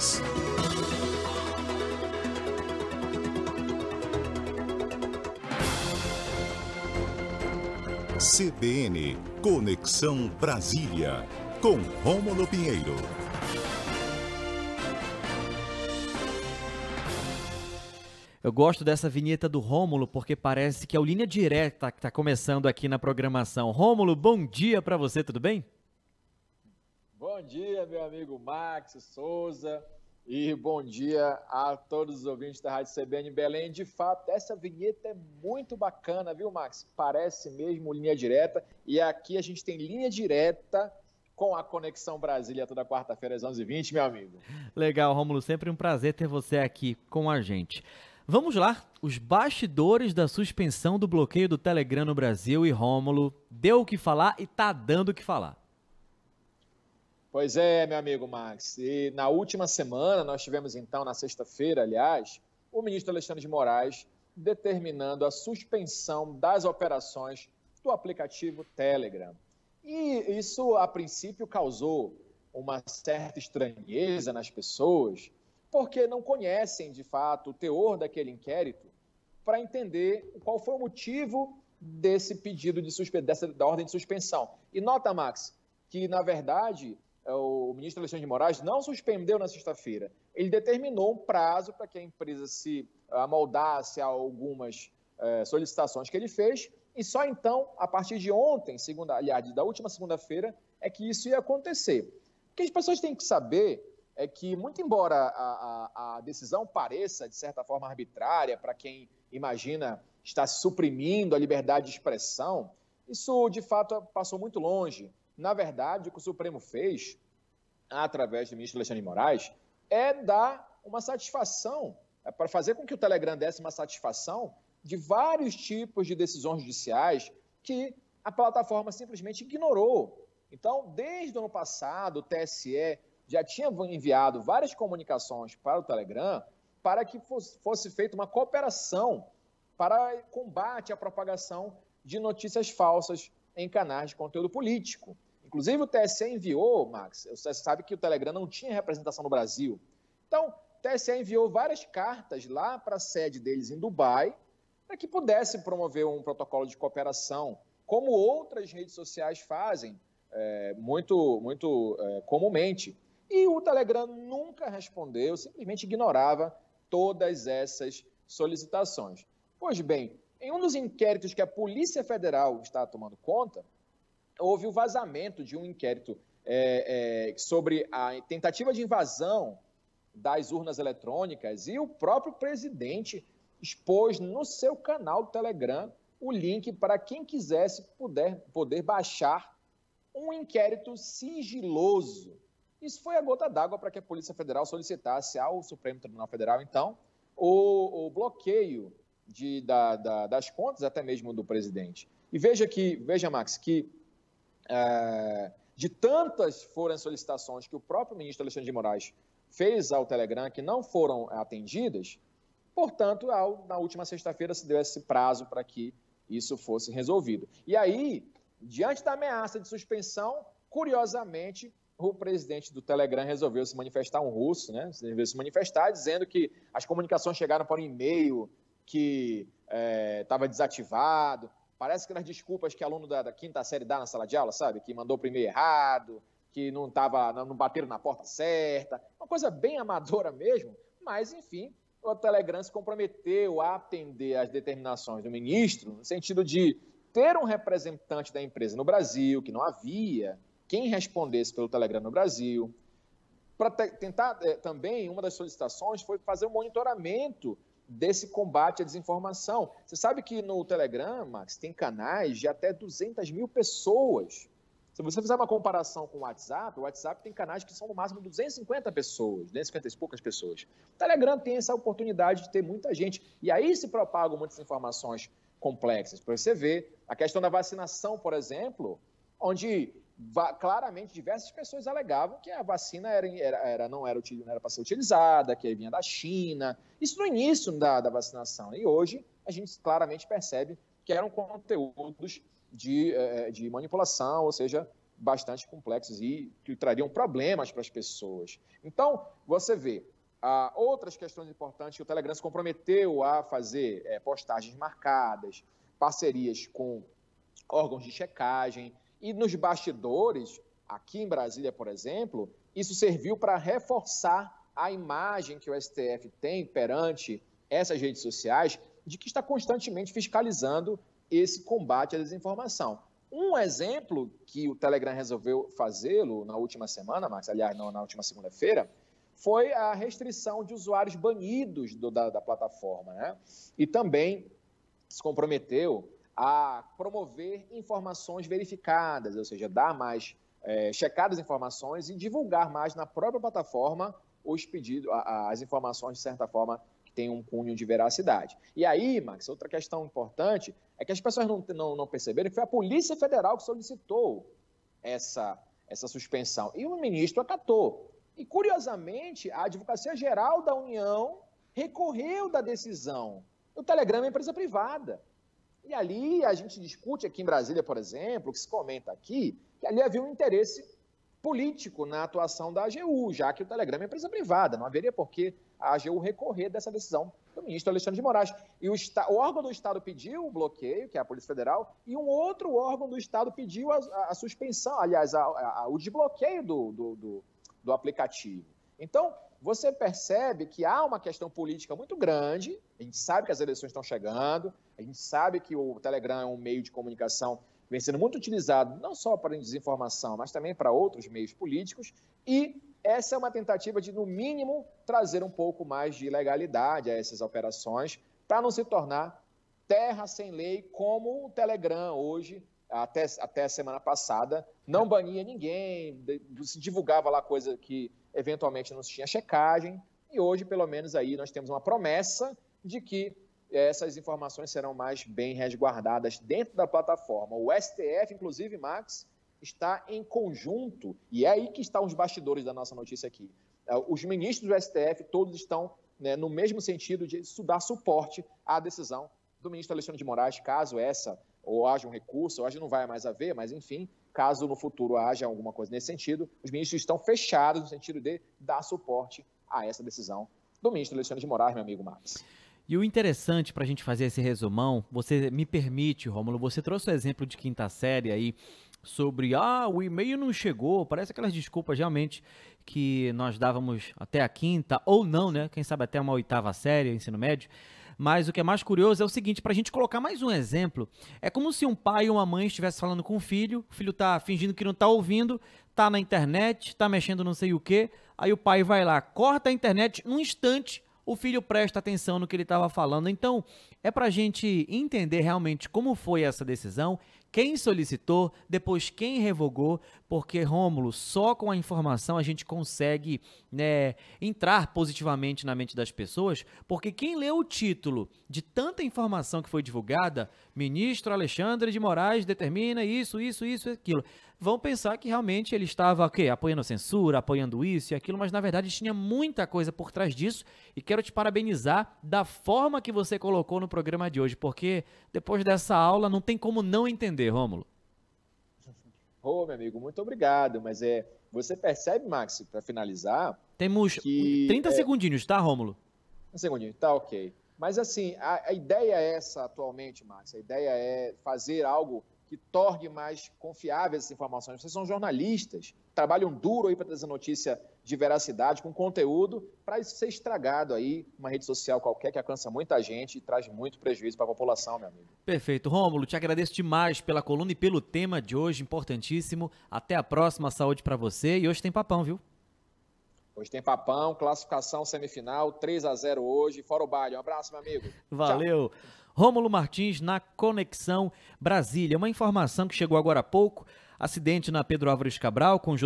Notícias. CBN Conexão Brasília, com Rômulo Pinheiro. Eu gosto dessa vinheta do Rômulo porque parece que é o linha direta que está começando aqui na programação. Rômulo, bom dia para você, tudo bem? Bom dia, meu amigo Max Souza. E bom dia a todos os ouvintes da Rádio CBN Belém. De fato, essa vinheta é muito bacana, viu, Max? Parece mesmo linha direta. E aqui a gente tem linha direta com a Conexão Brasília toda quarta-feira às 11h20, meu amigo. Legal, Rômulo. Sempre um prazer ter você aqui com a gente. Vamos lá, os bastidores da suspensão do bloqueio do Telegram no Brasil e Rômulo deu o que falar e tá dando o que falar. Pois é, meu amigo Max. E na última semana, nós tivemos então, na sexta-feira, aliás, o ministro Alexandre de Moraes determinando a suspensão das operações do aplicativo Telegram. E isso, a princípio, causou uma certa estranheza nas pessoas, porque não conhecem, de fato, o teor daquele inquérito para entender qual foi o motivo desse pedido de suspensão, dessa da ordem de suspensão. E nota, Max, que, na verdade, o ministro Alexandre de Moraes não suspendeu na sexta-feira. Ele determinou um prazo para que a empresa se amoldasse a algumas é, solicitações que ele fez, e só então, a partir de ontem, segunda, aliás, da última segunda-feira, é que isso ia acontecer. O que as pessoas têm que saber é que, muito embora a, a, a decisão pareça, de certa forma, arbitrária para quem imagina estar suprimindo a liberdade de expressão, isso, de fato, passou muito longe na verdade, o que o Supremo fez, através do ministro Alexandre de Moraes, é dar uma satisfação, é para fazer com que o Telegram desse uma satisfação de vários tipos de decisões judiciais que a plataforma simplesmente ignorou. Então, desde o ano passado, o TSE já tinha enviado várias comunicações para o Telegram para que fosse, fosse feita uma cooperação para combate à propagação de notícias falsas em canais de conteúdo político. Inclusive, o TSE enviou, Max, você sabe que o Telegram não tinha representação no Brasil. Então, o TSE enviou várias cartas lá para a sede deles em Dubai, para que pudesse promover um protocolo de cooperação, como outras redes sociais fazem é, muito, muito é, comumente. E o Telegram nunca respondeu, simplesmente ignorava todas essas solicitações. Pois bem, em um dos inquéritos que a Polícia Federal está tomando conta, houve o vazamento de um inquérito é, é, sobre a tentativa de invasão das urnas eletrônicas e o próprio presidente expôs no seu canal do Telegram o link para quem quisesse poder, poder baixar um inquérito sigiloso. Isso foi a gota d'água para que a Polícia Federal solicitasse ao Supremo Tribunal Federal, então, o, o bloqueio de, da, da, das contas, até mesmo do presidente. E veja que, veja, Max, que é, de tantas foram as solicitações que o próprio ministro Alexandre de Moraes fez ao Telegram que não foram atendidas, portanto, ao, na última sexta-feira se deu esse prazo para que isso fosse resolvido. E aí, diante da ameaça de suspensão, curiosamente, o presidente do Telegram resolveu se manifestar, um russo, né? Resolveu se manifestar dizendo que as comunicações chegaram por um e-mail que estava é, desativado, Parece que nas desculpas que aluno da, da, quinta série dá na sala de aula, sabe? Que mandou o primeiro errado, que não tava, não bateram na porta certa. Uma coisa bem amadora mesmo, mas enfim, o Telegram se comprometeu a atender às determinações do ministro, no sentido de ter um representante da empresa no Brasil, que não havia quem respondesse pelo Telegram no Brasil. Para tentar é, também, uma das solicitações foi fazer um monitoramento desse combate à desinformação. Você sabe que no Telegram, Max, tem canais de até 200 mil pessoas. Se você fizer uma comparação com o WhatsApp, o WhatsApp tem canais que são no máximo 250 pessoas, 250 e poucas pessoas. O Telegram tem essa oportunidade de ter muita gente. E aí se propagam muitas informações complexas. Para você ver, a questão da vacinação, por exemplo, onde claramente diversas pessoas alegavam que a vacina era, era, era não era, era para ser utilizada, que vinha da China. Isso no início da, da vacinação. E hoje a gente claramente percebe que eram conteúdos de, eh, de manipulação, ou seja, bastante complexos e que trariam problemas para as pessoas. Então, você vê, ah, outras questões importantes que o Telegram se comprometeu a fazer é, postagens marcadas, parcerias com órgãos de checagem, e nos bastidores, aqui em Brasília, por exemplo, isso serviu para reforçar a imagem que o STF tem perante essas redes sociais de que está constantemente fiscalizando esse combate à desinformação. Um exemplo que o Telegram resolveu fazê-lo na última semana, Max, aliás, não, na última segunda-feira, foi a restrição de usuários banidos do, da, da plataforma. Né? E também se comprometeu a promover informações verificadas, ou seja, dar mais, é, checar as informações e divulgar mais na própria plataforma os pedidos, as informações, de certa forma, que tem um cunho de veracidade. E aí, Max, outra questão importante é que as pessoas não, não, não perceberam que foi a Polícia Federal que solicitou essa, essa suspensão. E o ministro acatou. E, curiosamente, a Advocacia Geral da União recorreu da decisão. O Telegram é empresa privada. E ali a gente discute aqui em Brasília, por exemplo, que se comenta aqui, que ali havia um interesse político na atuação da AGU, já que o Telegram é empresa privada, não haveria por que a AGU recorrer dessa decisão do ministro Alexandre de Moraes. E o, o, órgão do Estado pediu o bloqueio, que é a Polícia Federal, e um outro órgão do Estado pediu a, a, a suspensão, aliás, a, o desbloqueio do, do, do, do aplicativo. Então, você percebe que há uma questão política muito grande, a gente sabe que as eleições estão chegando, a gente sabe que o Telegram é um meio de comunicação vem sendo muito utilizado não só para desinformação, mas também para outros meios políticos, e essa é uma tentativa de, no mínimo, trazer um pouco mais de legalidade a essas operações, para não se tornar terra sem lei, como o Telegram hoje, até, até a semana passada, não bania ninguém, se divulgava lá coisa que eventualmente não se tinha checagem, e hoje, pelo menos, aí nós temos uma promessa de que essas informações serão mais bem resguardadas dentro da plataforma. O STF, inclusive, Max, está em conjunto, e é aí que estão os bastidores da nossa notícia aqui. É, os ministros do STF todos estão né, no mesmo sentido de dar suporte à decisão do ministro Alexandre de Moraes, caso essa, ou haja um recurso, hoje não vai mais haver, mas enfim, caso no futuro haja alguma coisa nesse sentido, os ministros estão fechados no sentido de dar suporte a essa decisão do ministro Alexandre de Moraes, meu amigo Max. E o interessante para a gente fazer esse resumão, você me permite, Rômulo, você trouxe o exemplo de quinta série aí sobre ah, o e-mail não chegou, parece aquelas desculpas realmente que nós dávamos até a quinta, ou não, né? Quem sabe até uma oitava série, ensino médio. Mas o que é mais curioso é o seguinte, para a gente colocar mais um exemplo, é como se um pai ou uma mãe estivesse falando com o filho, o filho está fingindo que não está ouvindo, está na internet, está mexendo não sei o que, aí o pai vai lá, corta a internet num instante, o filho presta atenção no que ele estava falando. Então, é para a gente entender realmente como foi essa decisão, quem solicitou, depois quem revogou, porque, Rômulo, só com a informação a gente consegue né, entrar positivamente na mente das pessoas, porque quem leu o título de tanta informação que foi divulgada, ministro Alexandre de Moraes determina isso, isso, isso, aquilo, vão pensar que realmente ele estava okay, apoiando a censura, apoiando isso e aquilo, mas na verdade tinha muita coisa por trás disso e quero te parabenizar da forma que você colocou no programa de hoje, porque depois dessa aula não tem como não entender, Rômulo. Ô, oh, meu amigo, muito obrigado. Mas é, você percebe, Max, para finalizar. Temos que, 30 é, segundinhos, tá, Rômulo? Um segundinho, tá ok. Mas assim, a, a ideia é essa atualmente, Max. A ideia é fazer algo que torne mais confiáveis essas informações. Vocês são jornalistas, trabalham duro aí para trazer notícia de veracidade, com conteúdo, para isso ser estragado aí, uma rede social qualquer que alcança muita gente e traz muito prejuízo para a população, meu amigo. Perfeito. Rômulo, te agradeço demais pela coluna e pelo tema de hoje, importantíssimo. Até a próxima, saúde para você. E hoje tem papão, viu? Hoje tem papão, classificação semifinal, 3 a 0 hoje, fora o baile. Um abraço, meu amigo. Valeu. Tchau. Rômulo Martins na Conexão Brasília. Uma informação que chegou agora há pouco: acidente na Pedro Álvares Cabral com